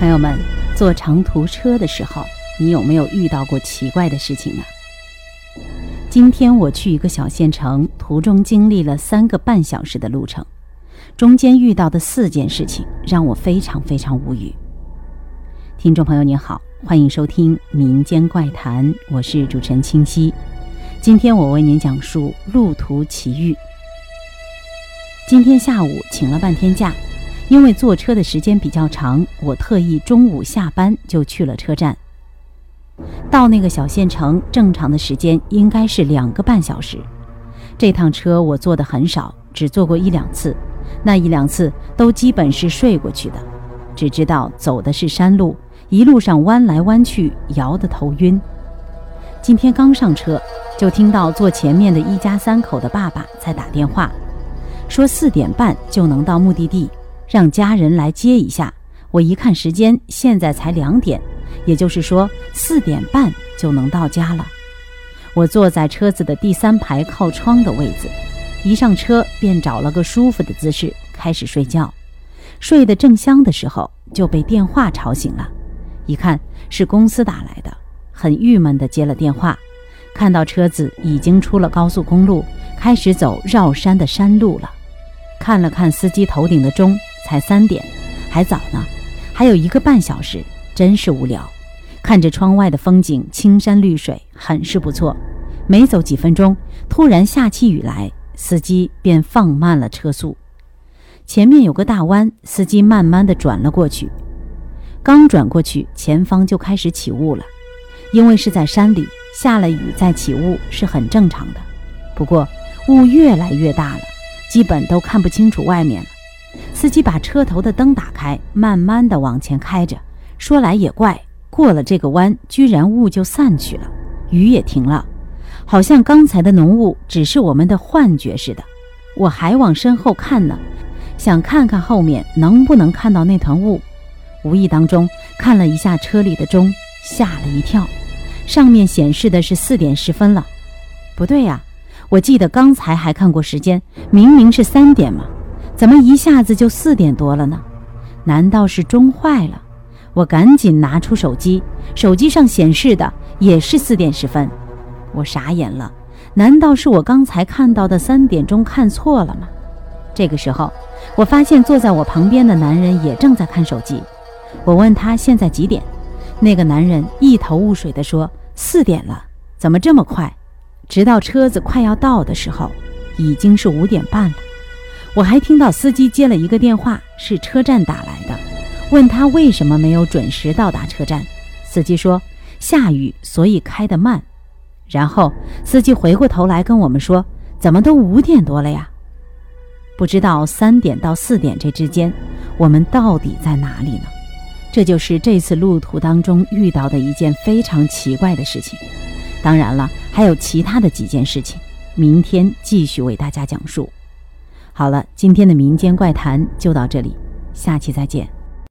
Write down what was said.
朋友们，坐长途车的时候，你有没有遇到过奇怪的事情呢？今天我去一个小县城，途中经历了三个半小时的路程，中间遇到的四件事情让我非常非常无语。听众朋友您好，欢迎收听《民间怪谈》，我是主持人清晰。今天我为您讲述路途奇遇。今天下午请了半天假。因为坐车的时间比较长，我特意中午下班就去了车站。到那个小县城，正常的时间应该是两个半小时。这趟车我坐的很少，只坐过一两次，那一两次都基本是睡过去的。只知道走的是山路，一路上弯来弯去，摇得头晕。今天刚上车，就听到坐前面的一家三口的爸爸在打电话，说四点半就能到目的地。让家人来接一下。我一看时间，现在才两点，也就是说四点半就能到家了。我坐在车子的第三排靠窗的位子，一上车便找了个舒服的姿势开始睡觉。睡得正香的时候，就被电话吵醒了。一看是公司打来的，很郁闷地接了电话。看到车子已经出了高速公路，开始走绕山的山路了。看了看司机头顶的钟。才三点，还早呢，还有一个半小时，真是无聊。看着窗外的风景，青山绿水，很是不错。没走几分钟，突然下起雨来，司机便放慢了车速。前面有个大弯，司机慢慢的转了过去。刚转过去，前方就开始起雾了。因为是在山里，下了雨再起雾是很正常的。不过雾越来越大了，基本都看不清楚外面。司机把车头的灯打开，慢慢的往前开着。说来也怪，过了这个弯，居然雾就散去了，雨也停了，好像刚才的浓雾只是我们的幻觉似的。我还往身后看呢，想看看后面能不能看到那团雾。无意当中看了一下车里的钟，吓了一跳，上面显示的是四点十分了。不对呀，我记得刚才还看过时间，明明是三点嘛。怎么一下子就四点多了呢？难道是钟坏了？我赶紧拿出手机，手机上显示的也是四点十分。我傻眼了，难道是我刚才看到的三点钟看错了吗？这个时候，我发现坐在我旁边的男人也正在看手机。我问他现在几点，那个男人一头雾水地说：“四点了，怎么这么快？”直到车子快要到的时候，已经是五点半了。我还听到司机接了一个电话，是车站打来的，问他为什么没有准时到达车站。司机说下雨，所以开得慢。然后司机回过头来跟我们说：“怎么都五点多了呀？不知道三点到四点这之间，我们到底在哪里呢？”这就是这次路途当中遇到的一件非常奇怪的事情。当然了，还有其他的几件事情，明天继续为大家讲述。好了，今天的民间怪谈就到这里，下期再见。